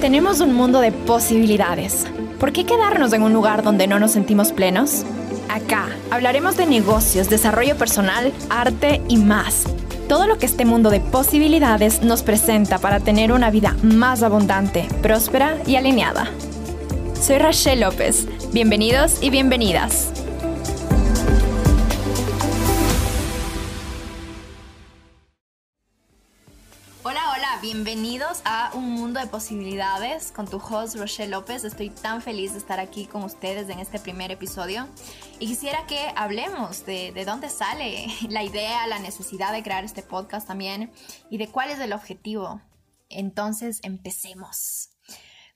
Tenemos un mundo de posibilidades. ¿Por qué quedarnos en un lugar donde no nos sentimos plenos? Acá hablaremos de negocios, desarrollo personal, arte y más. Todo lo que este mundo de posibilidades nos presenta para tener una vida más abundante, próspera y alineada. Soy Rachel López. Bienvenidos y bienvenidas. Bienvenidos a Un Mundo de Posibilidades con tu host Rochelle López. Estoy tan feliz de estar aquí con ustedes en este primer episodio y quisiera que hablemos de, de dónde sale la idea, la necesidad de crear este podcast también y de cuál es el objetivo. Entonces, empecemos.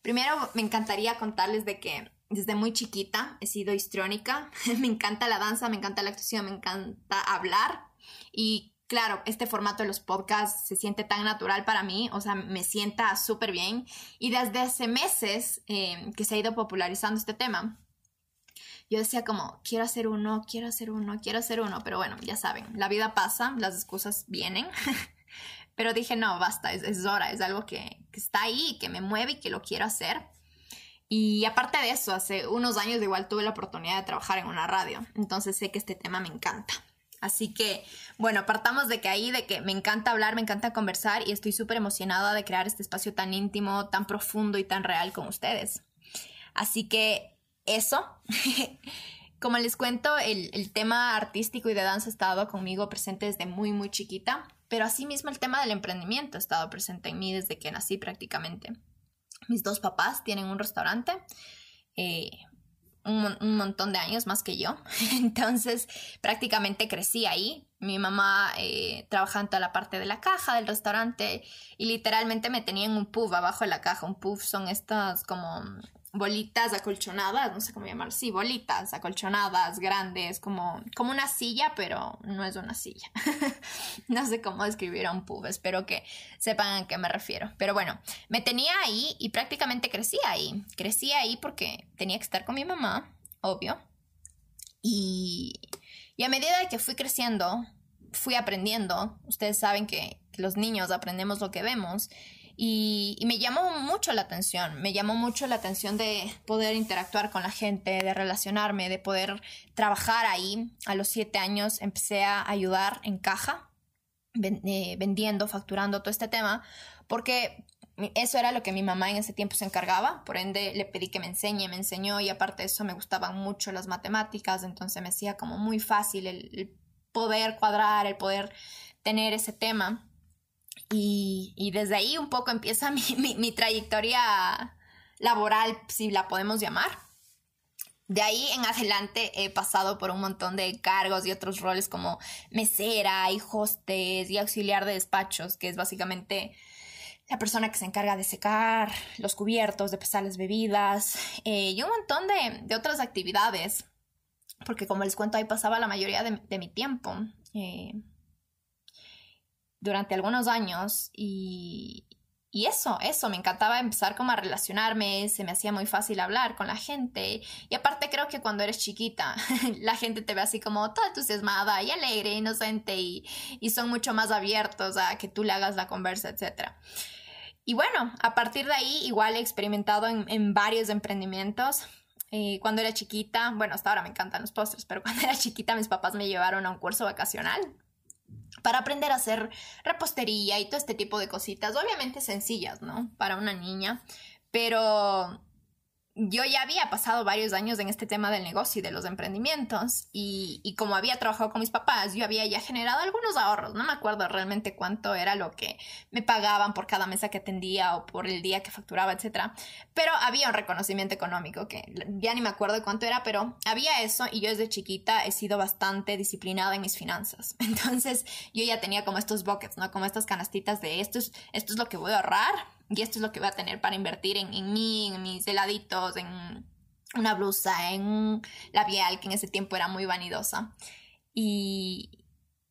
Primero, me encantaría contarles de que desde muy chiquita he sido histriónica. me encanta la danza, me encanta la actuación, me encanta hablar y claro, este formato de los podcasts se siente tan natural para mí, o sea, me sienta súper bien. Y desde hace meses eh, que se ha ido popularizando este tema, yo decía como, quiero hacer uno, quiero hacer uno, quiero hacer uno, pero bueno, ya saben, la vida pasa, las excusas vienen. pero dije, no, basta, es, hora, es algo que, que está ahí, que me mueve y que lo quiero hacer. Y aparte de eso, hace unos años igual tuve la oportunidad de trabajar en una radio, entonces sé que este tema me encanta. Así que, bueno, partamos de que ahí, de que me encanta hablar, me encanta conversar y estoy súper emocionada de crear este espacio tan íntimo, tan profundo y tan real con ustedes. Así que eso, como les cuento, el, tema artístico y de danza ha estado conmigo presente desde muy, muy chiquita, pero asimismo el tema del emprendimiento ha estado presente en mí desde que nací prácticamente. Mis dos papás tienen un restaurante. Eh, un, montón de años más que yo. Entonces prácticamente crecí ahí. Mi mamá eh, trabajaba en toda la parte de la caja del restaurante y literalmente me tenía en un puff abajo de la caja. Un puff son estas como bolitas acolchonadas, no sé cómo llamar, sí, bolitas acolchonadas, grandes, como, como una silla, pero no es una silla. no sé cómo describir a un pub, espero que sepan a qué me refiero. Pero bueno, me tenía ahí y prácticamente crecí ahí. Crecí ahí porque tenía que estar con mi mamá, obvio. Y, y a medida de que fui creciendo, fui aprendiendo. Ustedes saben que, que los niños aprendemos lo que vemos. Y, me llamó mucho la atención, me llamó mucho la atención de poder interactuar con la gente, de relacionarme, de poder trabajar ahí. A los siete años empecé a ayudar en caja, eh, vendiendo, facturando todo este tema, porque eso era lo que mi mamá en ese tiempo se encargaba, por ende le pedí que me enseñe, me enseñó y aparte de eso me gustaban mucho las matemáticas, entonces me hacía como muy fácil el poder cuadrar, el poder tener ese tema. Y, desde ahí un poco empieza mi, trayectoria laboral, si la podemos llamar. De ahí en adelante he pasado por un montón de cargos y otros roles como mesera y hostes y auxiliar de despachos, que es básicamente la persona que se encarga de secar los cubiertos, de pesar las bebidas eh, y un montón de, otras actividades, porque como les cuento ahí pasaba la mayoría de, mi tiempo. Eh, durante algunos años y, y eso, eso, me encantaba empezar como a relacionarme, se me hacía muy fácil hablar con la gente. Y aparte creo que cuando eres chiquita, la gente te ve así como toda entusiasmada y alegre, inocente y, y son mucho más abiertos a que tú le hagas la conversa, etc. Y bueno, a partir de ahí igual he experimentado en, varios emprendimientos. Eh, cuando era chiquita, bueno, hasta ahora me encantan los postres, pero cuando era chiquita mis papás me llevaron a un curso vacacional para aprender a hacer repostería y todo este tipo de cositas, obviamente sencillas, ¿no? Para una niña, pero yo ya había pasado varios años en este tema del negocio y de los emprendimientos y, como había trabajado con mis papás, yo había ya generado algunos ahorros, no me acuerdo realmente cuánto era lo que me pagaban por cada mesa que atendía o por el día que facturaba, etc. Pero había un reconocimiento económico que ya ni me acuerdo cuánto era, pero había eso y yo desde chiquita he sido bastante disciplinada en mis finanzas. Entonces yo ya tenía como estos buckets, ¿no? Como estas canastitas de esto es, esto es lo que voy a ahorrar y esto es lo que voy a tener para invertir en, en mí, en mis heladitos, en una blusa, en un labial que en ese tiempo era muy vanidosa. Y,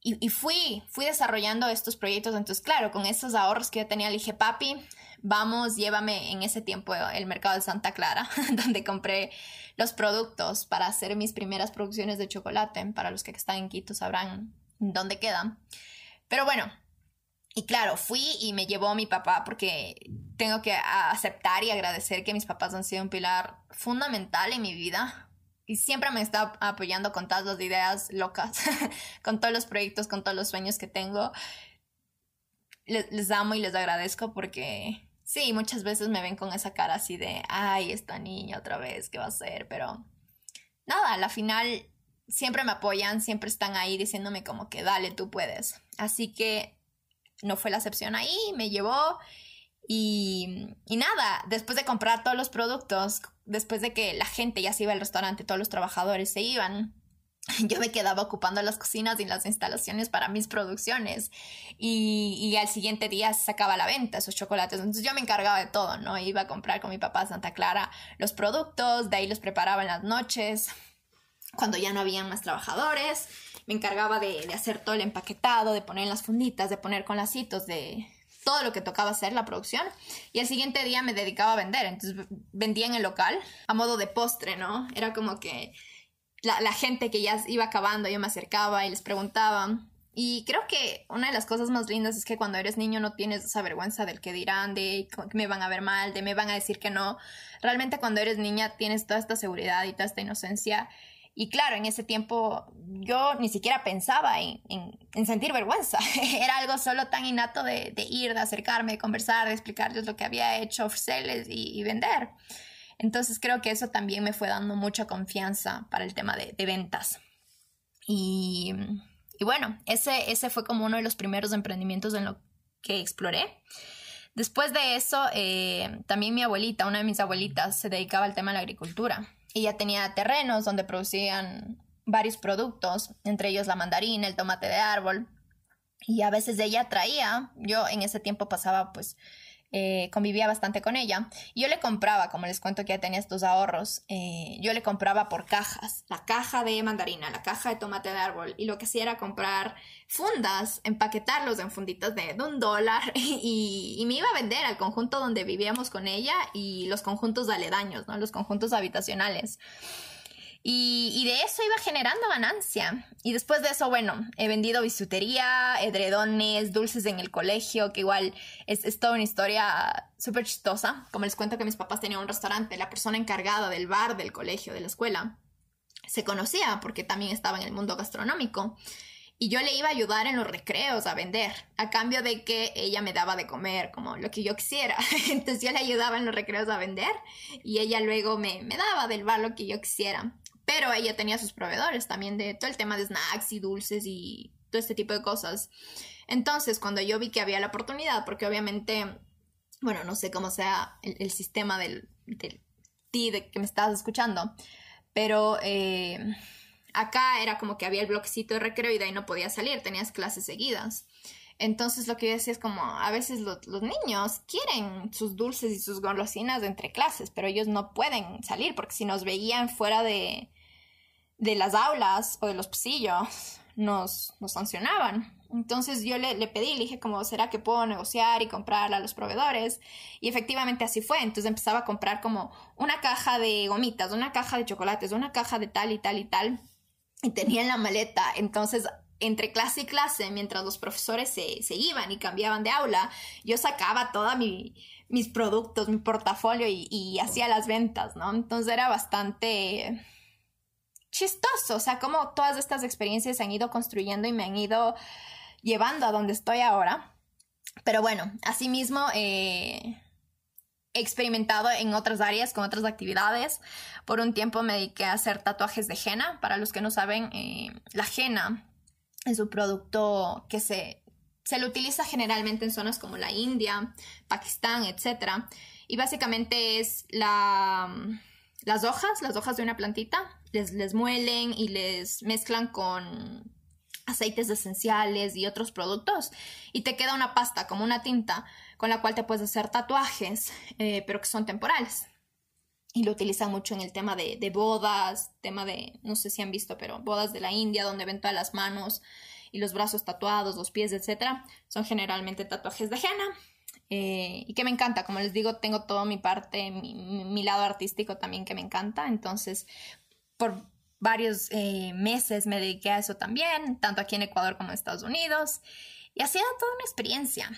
y, fui, fui desarrollando estos proyectos. Entonces, claro, con esos ahorros que yo tenía, le dije, papi, vamos, llévame en ese tiempo el mercado de Santa Clara, donde compré los productos para hacer mis primeras producciones de chocolate. Para los que están en Quito sabrán dónde quedan. Pero bueno, y claro, fui y me llevó mi papá porque tengo que aceptar y agradecer que mis papás han sido un pilar fundamental en mi vida y siempre me está apoyando con todas las ideas locas, con todos los proyectos, con todos los sueños que tengo. Les, amo y les agradezco porque sí, muchas veces me ven con esa cara así de, ay, esta niña otra vez, ¿qué va a hacer? Pero nada, a la final siempre me apoyan, siempre están ahí diciéndome como que dale, tú puedes. Así que no fue la excepción ahí, me llevó y, y, nada, después de comprar todos los productos, después de que la gente ya se iba al restaurante, todos los trabajadores se iban, yo me quedaba ocupando las cocinas y las instalaciones para mis producciones y, y, al siguiente día se sacaba la venta esos chocolates. Entonces yo me encargaba de todo, ¿no? Iba a comprar con mi papá Santa Clara los productos, de ahí los preparaba en las noches, cuando ya no había más trabajadores. Me encargaba de, de hacer todo el empaquetado, de poner las funditas, de poner con lacitos, de, todo lo que tocaba hacer, la producción, y el siguiente día me dedicaba a vender, entonces vendía en el local a modo de postre, ¿no? Era como que la, la gente que ya iba acabando, yo me acercaba y les preguntaba. Y creo que una de las cosas más lindas es que cuando eres niño no tienes esa vergüenza del que dirán, de que me van a ver mal, de me van a decir que no. Realmente cuando eres niña tienes toda esta seguridad y toda esta inocencia y claro, en ese tiempo yo ni siquiera pensaba en, en, sentir vergüenza. Era algo solo tan innato de, ir, de acercarme, de conversar, de explicarles lo que había hecho, ofrecerles y, y, vender. Entonces creo que eso también me fue dando mucha confianza para el tema de, ventas. Y, y, bueno, ese, ese fue como uno de los primeros emprendimientos en lo que exploré. Después de eso, eh, también mi abuelita, una de mis abuelitas, se dedicaba al tema de la agricultura. Ella tenía terrenos donde producían varios productos, entre ellos la mandarina, el tomate de árbol. Y a veces ella traía, yo en ese tiempo pasaba pues eh, convivía bastante con ella. Yo le compraba, como les cuento que ya tenía estos ahorros, eh, yo le compraba por cajas, la caja de mandarina, la caja de tomate de árbol, y lo que hacía era comprar fundas, empaquetarlos en funditas de, un dólar, y, y, me iba a vender al conjunto donde vivíamos con ella y los conjuntos aledaños, ¿no? Los conjuntos habitacionales. Y, de eso iba generando ganancia. Y después de eso, bueno, he vendido bisutería, edredones, dulces en el colegio, que igual es, es toda una historia súper chistosa. Como les cuento que mis papás tenían un restaurante, la persona encargada del bar del colegio, de la escuela, se conocía porque también estaba en el mundo gastronómico. Y yo le iba a ayudar en los recreos a vender, a cambio de que ella me daba de comer, como lo que yo quisiera. Entonces yo le ayudaba en los recreos a vender y ella luego me, me daba del bar lo que yo quisiera. Pero ella tenía sus proveedores también de todo el tema de snacks y dulces y todo este tipo de cosas. Entonces, cuando yo vi que había la oportunidad, porque obviamente, bueno, no sé cómo sea el, sistema del, del ti de que me estabas escuchando, pero eh, acá era como que había el bloquecito de recreo y de ahí no podía salir, tenías clases seguidas. Entonces lo que yo decía es como, a veces los, niños quieren sus dulces y sus golosinas entre clases, pero ellos no pueden salir porque si nos veían fuera de, de las aulas o de los pasillos nos, nos sancionaban. Entonces yo le, le, pedí, le dije como, ¿será que puedo negociar y comprarla a los proveedores? Y efectivamente así fue. Entonces empezaba a comprar como una caja de gomitas, una caja de chocolates, una caja de tal y tal y tal. Y tenía en la maleta. Entonces entre clase y clase, mientras los profesores se, se iban y cambiaban de aula, yo sacaba todos mi, mis productos, mi portafolio y, y hacía las ventas, ¿no? Entonces era bastante chistoso, o sea, como todas estas experiencias se han ido construyendo y me han ido llevando a donde estoy ahora. Pero bueno, asimismo eh, he experimentado en otras áreas con otras actividades. Por un tiempo me dediqué a hacer tatuajes de henna. Para los que no saben, eh, la henna es un producto que se, se lo utiliza generalmente en zonas como la India, Pakistán, etc. Y básicamente es la las hojas, las hojas de una plantita, les, les muelen y les mezclan con aceites esenciales y otros productos y te queda una pasta como una tinta con la cual te puedes hacer tatuajes eh, pero que son temporales y lo utilizan mucho en el tema de, de, bodas tema de no sé si han visto pero bodas de la India donde ven todas las manos y los brazos tatuados los pies etcétera. Son generalmente tatuajes de henna eh, y que me encanta, como les digo, tengo toda mi parte, mi, mi lado artístico también que me encanta, entonces por varios eh, meses me dediqué a eso también, tanto aquí en Ecuador como en Estados Unidos, y ha sido toda una experiencia.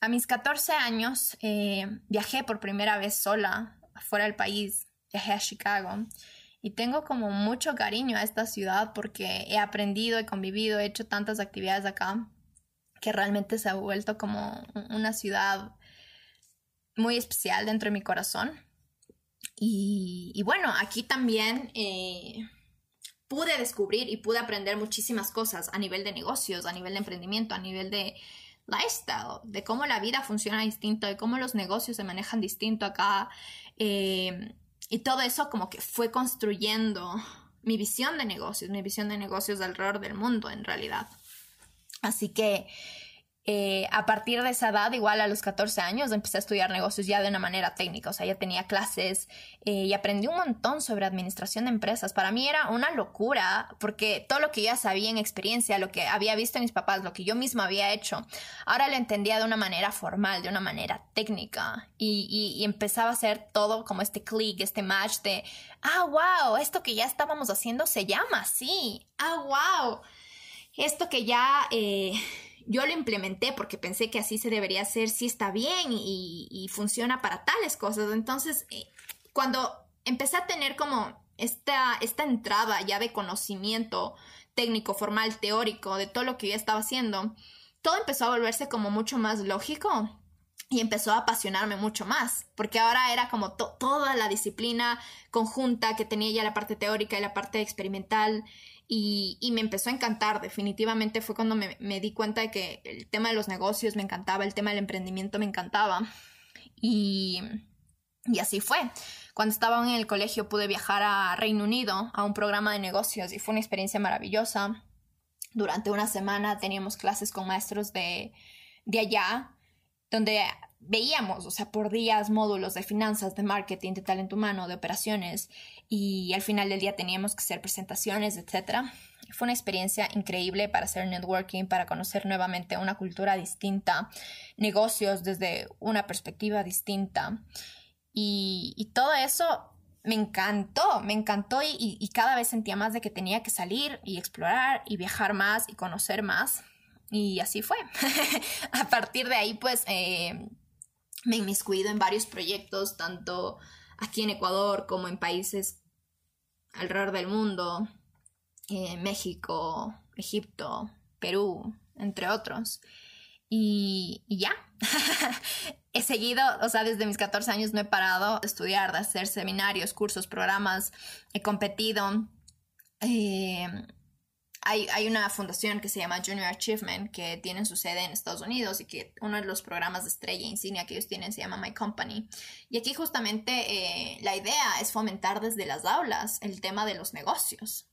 a mis 14 años eh, viajé por primera vez sola fuera del país, viajé a Chicago y tengo como mucho cariño a esta ciudad porque he aprendido, he convivido, he hecho tantas actividades acá que realmente se ha vuelto como una ciudad muy especial dentro de mi corazón. Y, bueno, aquí también eh, pude descubrir y pude aprender muchísimas cosas a nivel de negocios, a nivel de emprendimiento, a nivel de lifestyle, de cómo la vida funciona distinto, de cómo los negocios se manejan distinto acá. Eh, y todo eso como que fue construyendo mi visión de negocios, mi visión de negocios alrededor del mundo en realidad. Así que eh, a partir de esa edad, igual a los 14 años, empecé a estudiar negocios ya de una manera técnica, o sea, ya tenía clases eh, y aprendí un montón sobre administración de empresas. Para mí era una locura porque todo lo que ya sabía en experiencia, lo que había visto en mis papás, lo que yo misma había hecho, ahora lo entendía de una manera formal, de una manera técnica y, y empezaba a hacer todo como este click, este match de, ah, wow, esto que ya estábamos haciendo se llama así, ah, wow, esto que ya... Eh, yo lo implementé porque pensé que así se debería hacer, sí está bien y, funciona para tales cosas. Entonces, eh, cuando empecé a tener como esta, esta entrada ya de conocimiento técnico, formal, teórico de todo lo que yo estaba haciendo, todo empezó a volverse como mucho más lógico y empezó a apasionarme mucho más, porque ahora era como toda la disciplina conjunta que tenía ya la parte teórica y la parte experimental y, me empezó a encantar, definitivamente fue cuando me, di cuenta de que el tema de los negocios me encantaba, el tema del emprendimiento me encantaba. Y, así fue. Cuando estaba en el colegio pude viajar a Reino Unido a un programa de negocios y fue una experiencia maravillosa. Durante una semana teníamos clases con maestros de, de allá, donde veíamos, o sea, por días módulos de finanzas, de marketing, de talento humano, de operaciones y al final del día teníamos que hacer presentaciones, etc. Fue una experiencia increíble para hacer networking, para conocer nuevamente una cultura distinta, negocios desde una perspectiva distinta y, todo eso me encantó, me encantó y, cada vez sentía más de que tenía que salir y explorar y viajar más y conocer más. Y así fue. a partir de ahí, pues, eh, me he inmiscuido en varios proyectos, tanto aquí en Ecuador como en países alrededor del mundo, eh, México, Egipto, Perú, entre otros. Y, ya, he seguido, o sea, desde mis 14 años no he parado de estudiar, de hacer seminarios, cursos, programas, he competido. Eh, hay, una fundación que se llama Junior Achievement que tiene su sede en Estados Unidos y que uno de los programas de estrella insignia que ellos tienen se llama My Company. Y aquí justamente eh, la idea es fomentar desde las aulas el tema de los negocios.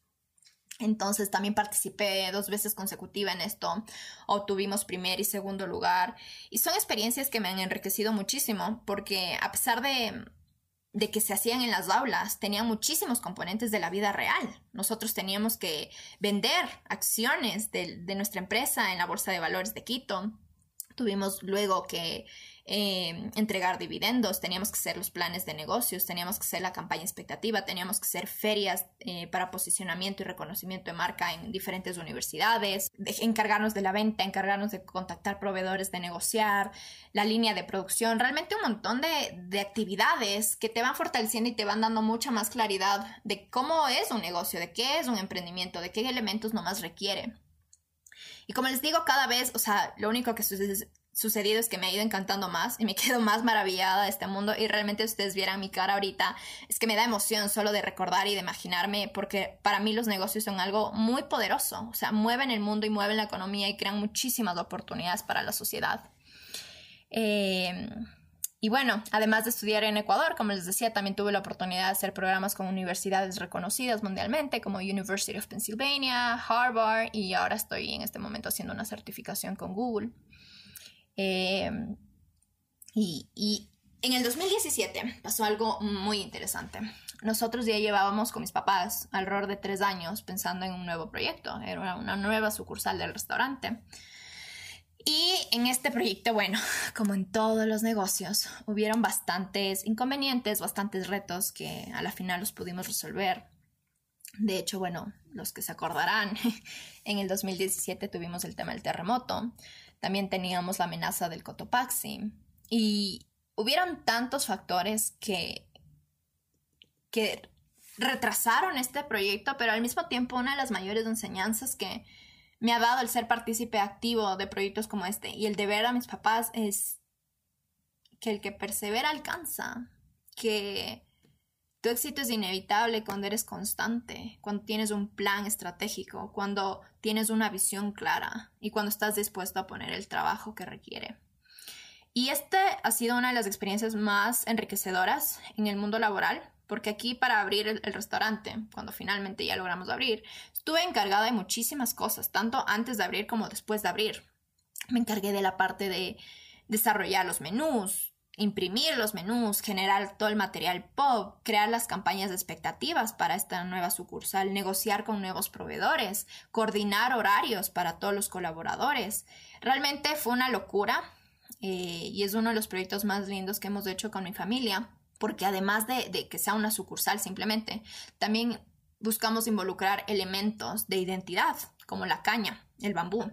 Entonces también participé dos veces consecutiva en esto, obtuvimos primer y segundo lugar y son experiencias que me han enriquecido muchísimo porque a pesar de de que se hacían en las aulas tenían muchísimos componentes de la vida real. Nosotros teníamos que vender acciones de, de nuestra empresa en la Bolsa de Valores de Quito. Tuvimos luego que eh, entregar dividendos, teníamos que hacer los planes de negocios, teníamos que hacer la campaña expectativa, teníamos que hacer ferias eh, para posicionamiento y reconocimiento de marca en diferentes universidades, encargarnos de la venta, encargarnos de contactar proveedores, de negociar, la línea de producción, realmente un montón de, de actividades que te van fortaleciendo y te van dando mucha más claridad de cómo es un negocio, de qué es un emprendimiento, de qué elementos nomás requiere. Y como les digo, cada vez, o sea, lo único que sucede, sucedido es que me ha ido encantando más y me quedo más maravillada de este mundo y realmente ustedes vieran mi cara ahorita, es que me da emoción solo de recordar y de imaginarme porque para mí los negocios son algo muy poderoso, o sea, mueven el mundo y mueven la economía y crean muchísimas oportunidades para la sociedad. Eh, y bueno, además de estudiar en Ecuador, como les decía, también tuve la oportunidad de hacer programas con universidades reconocidas mundialmente como University of Pennsylvania, Harvard y ahora estoy en este momento haciendo una certificación con Google. Em, y, en el 2017 pasó algo muy interesante. Nosotros ya llevábamos con mis papás alrededor de tres años pensando en un nuevo proyecto. Era una nueva sucursal del restaurante. Y en este proyecto, bueno, como en todos los negocios, hubieron bastantes inconvenientes, bastantes retos que a la final los pudimos resolver. De hecho, bueno, los que se acordarán, en el 2017 tuvimos el tema del terremoto, también teníamos la amenaza del Cotopaxi. Y hubieron tantos factores que, que retrasaron este proyecto, pero al mismo tiempo una de las mayores enseñanzas que me ha dado el ser partícipe activo de proyectos como este y el de ver a mis papás es que el que persevera alcanza, que tu éxito es inevitable cuando eres constante, cuando tienes un plan estratégico, cuando tienes una visión clara y cuando estás dispuesto a poner el trabajo que requiere. Y este ha sido una de las experiencias más enriquecedoras en el mundo laboral, porque aquí para abrir el, restaurante, cuando finalmente ya logramos abrir, estuve encargada de muchísimas cosas, tanto antes de abrir como después de abrir. Me encargué de la parte de desarrollar los menús, imprimir los menús, generar todo el material pop, crear las campañas de expectativas para esta nueva sucursal, negociar con nuevos proveedores, coordinar horarios para todos los colaboradores. Realmente fue una locura eh, y es uno de los proyectos más lindos que hemos hecho con mi familia, porque además de, que sea una sucursal simplemente, también buscamos involucrar elementos de identidad, como la caña, el bambú,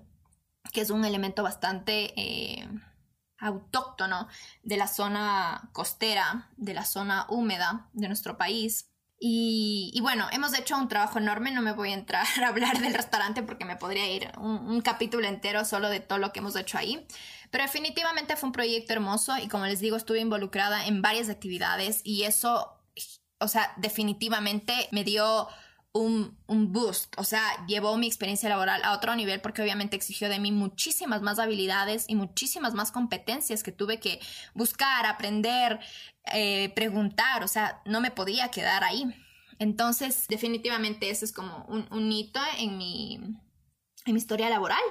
que es un elemento bastante... Eh, autóctono de la zona costera, de la zona húmeda de nuestro país. Y, bueno, hemos hecho un trabajo enorme, no me voy a entrar a hablar del restaurante porque me podría ir un, capítulo entero solo de todo lo que hemos hecho ahí, pero definitivamente fue un proyecto hermoso y como les digo, estuve involucrada en varias actividades y eso, o sea, definitivamente me dio un, boost, o sea, llevó mi experiencia laboral a otro nivel porque obviamente exigió de mí muchísimas más habilidades y muchísimas más competencias que tuve que buscar, aprender, eh, preguntar, o sea, no me podía quedar ahí. Entonces, definitivamente ese es como un, un hito en mi, en mi historia laboral.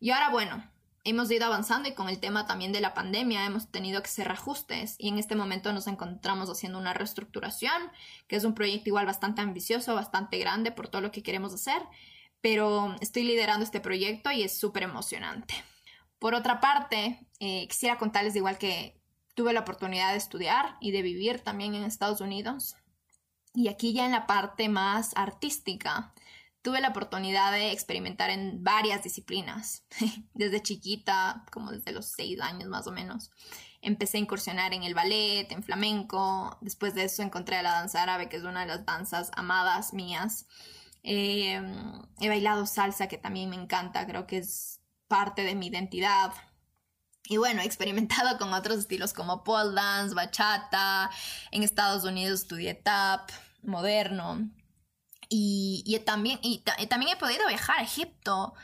Y ahora, bueno, hemos ido avanzando y con el tema también de la pandemia hemos tenido que hacer ajustes y en este momento nos encontramos haciendo una reestructuración, que es un proyecto igual bastante ambicioso, bastante grande por todo lo que queremos hacer, pero estoy liderando este proyecto y es súper emocionante. Por otra parte, eh, quisiera contarles igual que tuve la oportunidad de estudiar y de vivir también en Estados Unidos. Y aquí ya en la parte más artística, tuve la oportunidad de experimentar en varias disciplinas. desde chiquita, como desde los seis años más o menos, empecé a incursionar en el ballet, en flamenco. Después de eso encontré la danza árabe, que es una de las danzas amadas mías. Eh, he bailado salsa, que también me encanta, creo que es parte de mi identidad. Y bueno, he experimentado con otros estilos como pole dance, bachata. En Estados Unidos estudié tap, moderno. Y, también, y, también he podido viajar a Egipto,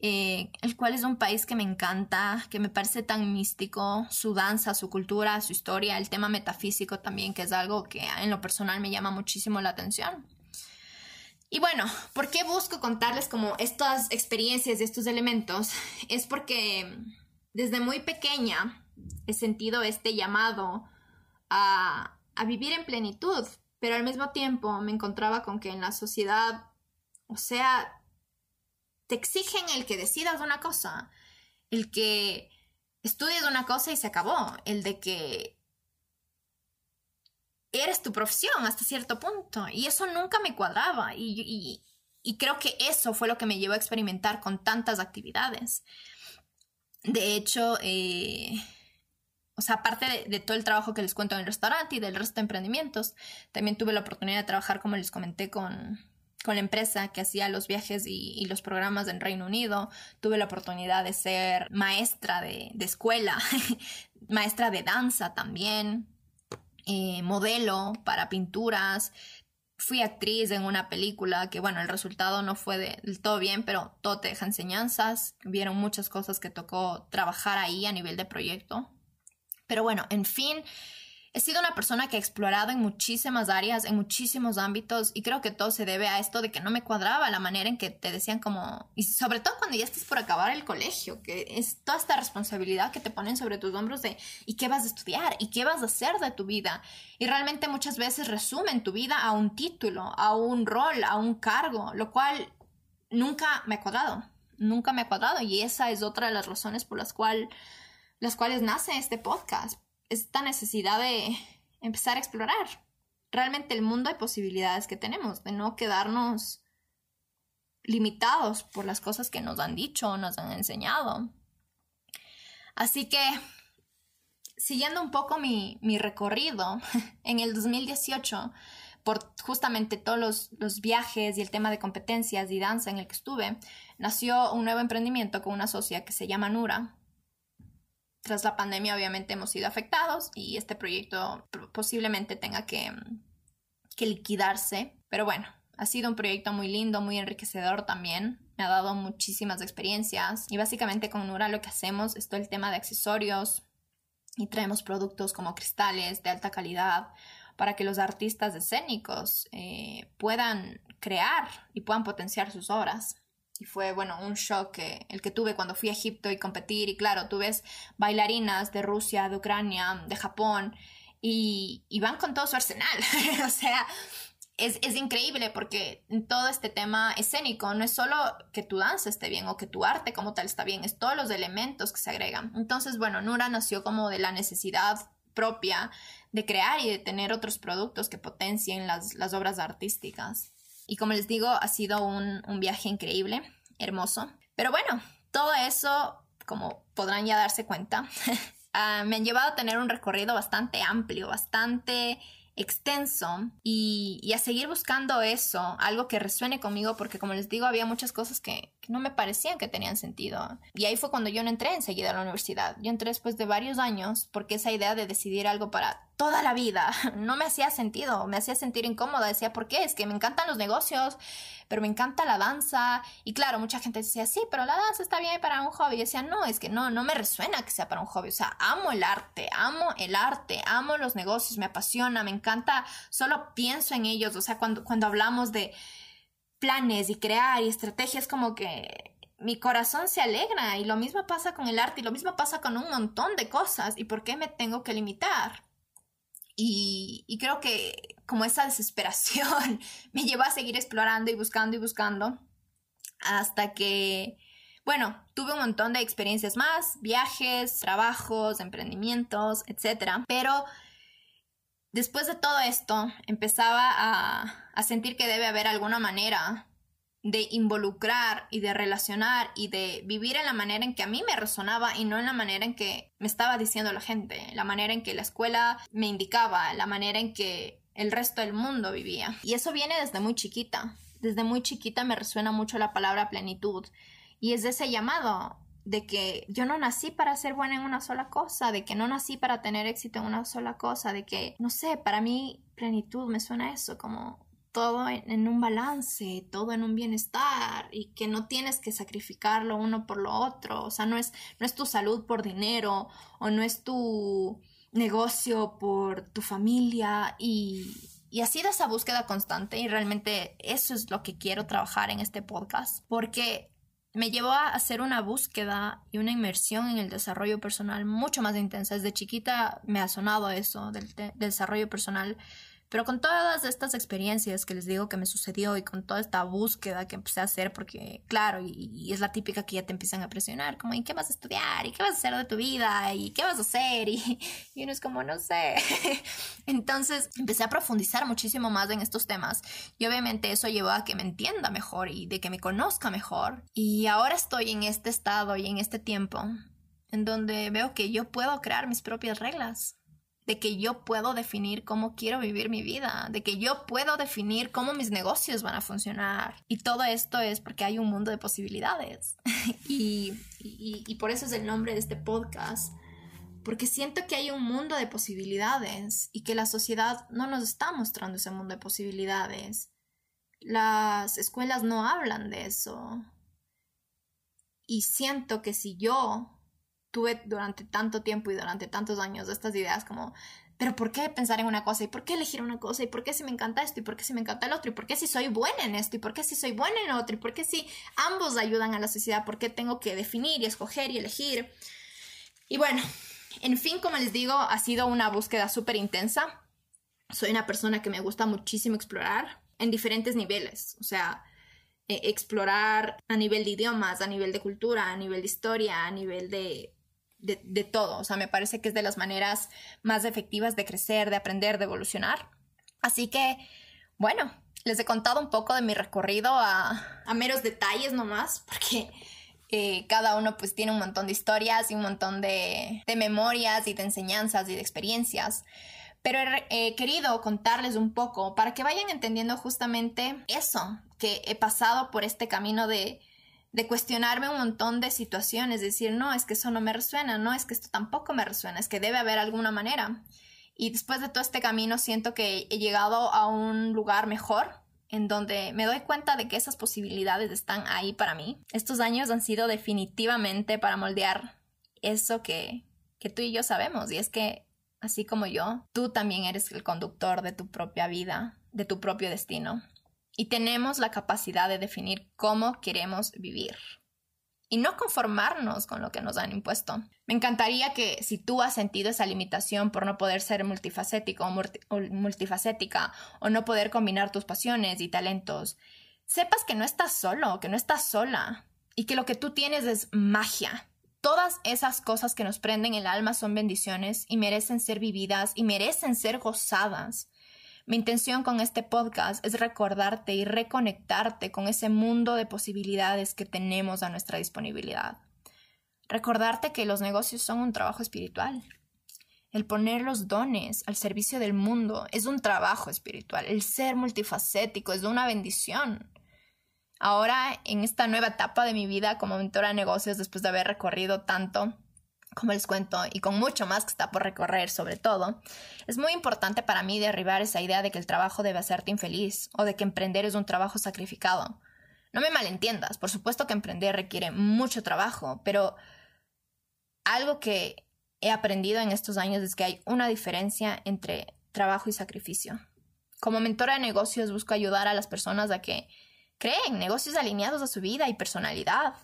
eh, el cual es un país que me encanta, que me parece tan místico, su danza, su cultura, su historia, el tema metafísico también, que es algo que en lo personal me llama muchísimo la atención. Y bueno, ¿por qué busco contarles como estas experiencias y estos elementos? Es porque desde muy pequeña he sentido este llamado a, a vivir en plenitud, pero al mismo tiempo me encontraba con que en la sociedad, o sea, te exigen el que decidas una cosa, el que estudies una cosa y se acabó, el de que eres tu profesión hasta cierto punto. Y eso nunca me cuadraba. Y, creo que eso fue lo que me llevó a experimentar con tantas actividades. De hecho, eh, o sea, aparte de, todo el trabajo que les cuento en el restaurante y del resto de emprendimientos, también tuve la oportunidad de trabajar, como les comenté, con, la empresa que hacía los viajes y, los programas en Reino Unido. Tuve la oportunidad de ser maestra de, escuela, maestra de danza también, eh, modelo para pinturas. Fui actriz en una película que, bueno, el resultado no fue del todo bien, pero todo te deja enseñanzas. Vieron muchas cosas que tocó trabajar ahí a nivel de proyecto. Pero bueno, en fin, he sido una persona que ha explorado en muchísimas áreas, en muchísimos ámbitos y creo que todo se debe a esto de que no me cuadraba la manera en que te decían como, y sobre todo cuando ya estás por acabar el colegio, que es toda esta responsabilidad que te ponen sobre tus hombros de, ¿y qué vas a estudiar? ¿Y qué vas a hacer de tu vida? Y realmente muchas veces resumen tu vida a un título, a un rol, a un cargo, lo cual nunca me ha cuadrado, nunca me ha cuadrado y esa es otra de las razones por las cuales las cuales nace este podcast. Esta necesidad de empezar a explorar realmente el mundo de posibilidades que tenemos, de no quedarnos limitados por las cosas que nos han dicho o nos han enseñado. Así que, siguiendo un poco mi, mi recorrido, en el 2018 por justamente todos los, los, viajes y el tema de competencias y danza en el que estuve, nació un nuevo emprendimiento con una socia que se llama Nura. Tras la pandemia obviamente hemos sido afectados y este proyecto posiblemente tenga que, que liquidarse, pero bueno, ha sido un proyecto muy lindo, muy enriquecedor también. Me ha dado muchísimas experiencias y básicamente con Nura lo que hacemos es todo el tema de accesorios y traemos productos como cristales de alta calidad para que los artistas escénicos eh, puedan crear y puedan potenciar sus obras. Y fue, bueno, un shock el que tuve cuando fui a Egipto y competir. Y claro, tú ves bailarinas de Rusia, de Ucrania, de Japón, y, y van con todo su arsenal. o sea, es, es, increíble porque todo este tema escénico no es solo que tu danza esté bien o que tu arte como tal está bien, es todos los elementos que se agregan. Entonces, bueno, Nura nació como de la necesidad propia de crear y de tener otros productos que potencien las, obras artísticas. Y como les digo, ha sido un, viaje increíble, hermoso. Pero bueno, todo eso, como podrán ya darse cuenta, ah, me han llevado a tener un recorrido bastante amplio, bastante extenso y, a seguir buscando eso, algo que resuene conmigo, porque como les digo, había muchas cosas que, no me parecían que tenían sentido. Y ahí fue cuando yo no entré enseguida a la universidad. Yo entré después de varios años porque esa idea de decidir algo para toda la vida no me hacía sentido, me hacía sentir incómoda. Decía, ¿por qué? Es que me encantan los negocios, pero me encanta la danza. Y claro, mucha gente decía, sí, pero la danza está bien para un hobby. Y decía, no, es que no, no me resuena que sea para un hobby. O sea, amo el arte, amo el arte, amo los negocios, me apasiona, me encanta, solo pienso en ellos. O sea, cuando, cuando hablamos de planes y crear y estrategias, como que mi corazón se alegra y lo mismo pasa con el arte y lo mismo pasa con un montón de cosas. ¿Y por qué me tengo que limitar? Y, y, creo que como esa desesperación me llevó a seguir explorando y buscando y buscando hasta que, bueno, tuve un montón de experiencias más, viajes, trabajos, emprendimientos, etc. Pero después de todo esto empezaba a, sentir que debe haber alguna manera de involucrar y de relacionar y de vivir en la manera en que a mí me resonaba y no en la manera en que me estaba diciendo la gente, la manera en que la escuela me indicaba, la manera en que el resto del mundo vivía. Y eso viene desde muy chiquita. Desde muy chiquita me resuena mucho la palabra plenitud y es de ese llamado de que yo no nací para ser buena en una sola cosa, de que no nací para tener éxito en una sola cosa, de que, no sé, para mí plenitud me suena eso, como todo en, un balance, todo en un bienestar y que no tienes que sacrificarlo uno por lo otro, o sea, no es, no es tu salud por dinero o no es tu negocio por tu familia y, y sido esa búsqueda constante y realmente eso es lo que quiero trabajar en este podcast porque me llevó a hacer una búsqueda y una inmersión en el desarrollo personal mucho más intensa. Desde chiquita me ha sonado eso del desarrollo personal pero con todas estas experiencias que les digo que me sucedió y con toda esta búsqueda que empecé a hacer, porque claro, y, es la típica que ya te empiezan a presionar, como, ¿y qué vas a estudiar? ¿Y qué vas a hacer de tu vida? ¿Y qué vas a hacer? Y, y uno es como, no sé. Entonces empecé a profundizar muchísimo más en estos temas y obviamente eso llevó a que me entienda mejor y de que me conozca mejor. Y ahora estoy en este estado y en este tiempo en donde veo que yo puedo crear mis propias reglas de que yo puedo definir cómo quiero vivir mi vida, de que yo puedo definir cómo mis negocios van a funcionar. Y todo esto es porque hay un mundo de posibilidades. y, y, por eso es el nombre de este podcast. Porque siento que hay un mundo de posibilidades y que la sociedad no nos está mostrando ese mundo de posibilidades. Las escuelas no hablan de eso. Y siento que si yo tuve durante tanto tiempo y durante tantos años estas ideas como, pero ¿por qué pensar en una cosa? ¿Y por qué elegir una cosa? ¿Y por qué si me encanta esto? ¿Y por qué si me encanta el otro? ¿Y por qué si soy buena en esto? ¿Y por qué si soy buena en otro? ¿Y por qué si ambos ayudan a la sociedad? ¿Por qué tengo que definir y escoger y elegir? Y bueno, en fin, como les digo, ha sido una búsqueda súper intensa. Soy una persona que me gusta muchísimo explorar en diferentes niveles. O sea, e, explorar a nivel de idiomas, a nivel de cultura, a nivel de historia, a nivel de de, todo. O sea, me parece que es de las maneras más efectivas de crecer, de aprender, de evolucionar. Así que, bueno, les he contado un poco de mi recorrido a, a meros detalles nomás, porque Eh, cada uno pues tiene un montón de historias y un montón de, de memorias y de enseñanzas y de experiencias. Pero he querido contarles un poco para que vayan entendiendo justamente eso, que he pasado por este camino de, de cuestionarme un montón de situaciones, decir, no, es que eso no me resuena, no, es que esto tampoco me resuena, es que debe haber alguna manera. Y después de todo este camino siento que he llegado a un lugar mejor, en donde me doy cuenta de que esas posibilidades están ahí para mí. Estos años han sido definitivamente para moldear eso que, que tú y yo sabemos, y es que así como yo, tú también eres el conductor de tu propia vida, de tu propio destino. Y tenemos la capacidad de definir cómo queremos vivir. Y no conformarnos con lo que nos han impuesto. Me encantaría que si tú has sentido esa limitación por no poder ser multifacético o, multifacética o no poder combinar tus pasiones y talentos, sepas que no estás solo, que no estás sola y que lo que tú tienes es magia, Todas esas cosas que nos prenden el alma son bendiciones y merecen ser vividas y merecen ser gozadas. Mi intención con este podcast es recordarte y reconectarte con ese mundo de posibilidades que tenemos a nuestra disponibilidad. Recordarte que los negocios son un trabajo espiritual. El poner los dones al servicio del mundo es un trabajo espiritual. El ser multifacético es una bendición. Ahora, en esta nueva etapa de mi vida como mentora de negocios, después de haber recorrido tanto, como les cuento, y con mucho más que está por recorrer sobre todo, es muy importante para mí derribar esa idea de que el trabajo debe hacerte infeliz o de que emprender es un trabajo sacrificado. No me malentiendas, por supuesto que emprender requiere mucho trabajo, pero algo que he aprendido en estos años es que hay una diferencia entre trabajo y sacrificio. Como mentora de negocios busco ayudar a las personas a que Creen negocios alineados a su vida y personalidad.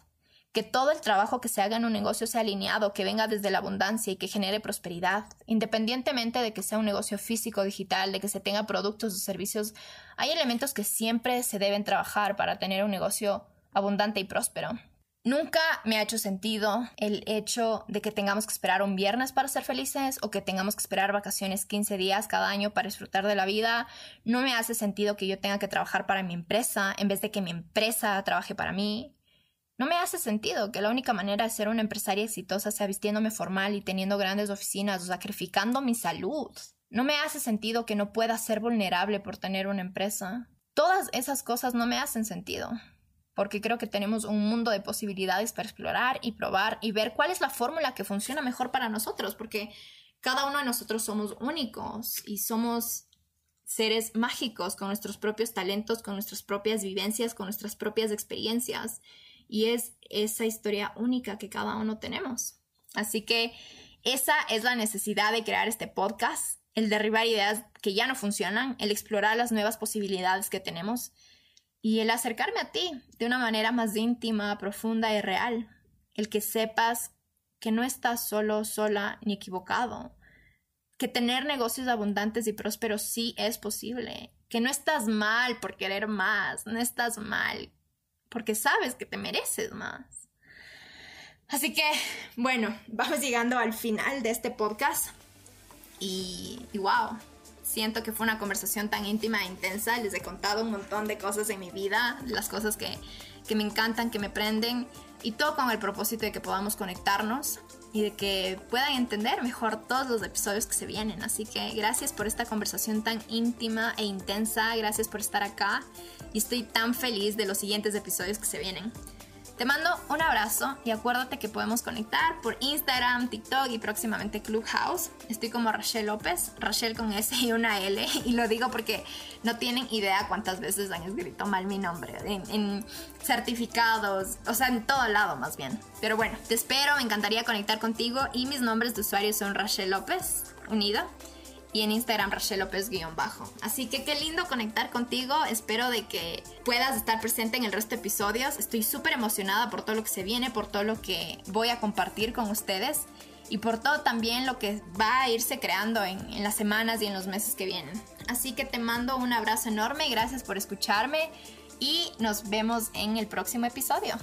Que todo el trabajo que se haga en un negocio sea alineado, que venga desde la abundancia y que genere prosperidad. Independientemente de que sea un negocio físico digital, de que se tenga productos o servicios, hay elementos que siempre se deben trabajar para tener un negocio abundante y próspero. Nunca me ha hecho sentido el hecho de que tengamos que esperar un viernes para ser felices o que tengamos que esperar vacaciones 15 días cada año para disfrutar de la vida. No me hace sentido que yo tenga que trabajar para mi empresa en vez de que mi empresa trabaje para mí. No me hace sentido que la única manera de ser una empresaria exitosa sea vistiéndome formal y teniendo grandes oficinas o sacrificando mi salud. No me hace sentido que no pueda ser vulnerable por tener una empresa. Todas esas cosas no me hacen sentido porque creo que tenemos un mundo de posibilidades para explorar y probar y ver cuál es la fórmula que funciona mejor para nosotros, porque cada uno de nosotros somos únicos y somos seres mágicos con nuestros propios talentos, con nuestras propias vivencias, con nuestras propias experiencias. Y es esa historia única que cada uno tenemos. Así que esa es la necesidad de crear este podcast, el derribar ideas que ya no funcionan, el explorar las nuevas posibilidades que tenemos y el acercarme a ti de una manera más íntima, profunda y real. El que sepas que no estás solo, sola ni equivocado. Que tener negocios abundantes y prósperos sí es posible. Que no estás mal por querer más. No estás mal porque sabes que te mereces más. Así que, bueno, vamos llegando al final de este podcast. Y, wow, siento que fue una conversación tan íntima e intensa. Les he contado un montón de cosas en mi vida, las cosas que, que me encantan, que me prenden, y todo con el propósito de que podamos conectarnos y de que puedan entender mejor todos los episodios que se vienen. Así que gracias por esta conversación tan íntima e intensa, gracias por estar acá y estoy tan feliz de los siguientes episodios que se vienen. Te mando un abrazo y acuérdate que podemos conectar por Instagram, TikTok y próximamente Clubhouse. Estoy como Rachel López, Rachel con S y una L, y lo digo porque no tienen idea cuántas veces han escrito mal mi nombre en, certificados, o sea, en todo lado más bien. Pero bueno, te espero, me encantaría conectar contigo y mis nombres de usuario son Rachel López, unido y en Instagram Rachel López guion bajo. Así que qué lindo conectar contigo. Espero de que puedas estar presente en el resto de episodios. Estoy súper emocionada por todo lo que se viene, por todo lo que voy a compartir con ustedes y por todo también lo que va a irse creando en, en las semanas y en los meses que vienen. Así que te mando un abrazo enorme, gracias por escucharme y nos vemos en el próximo episodio.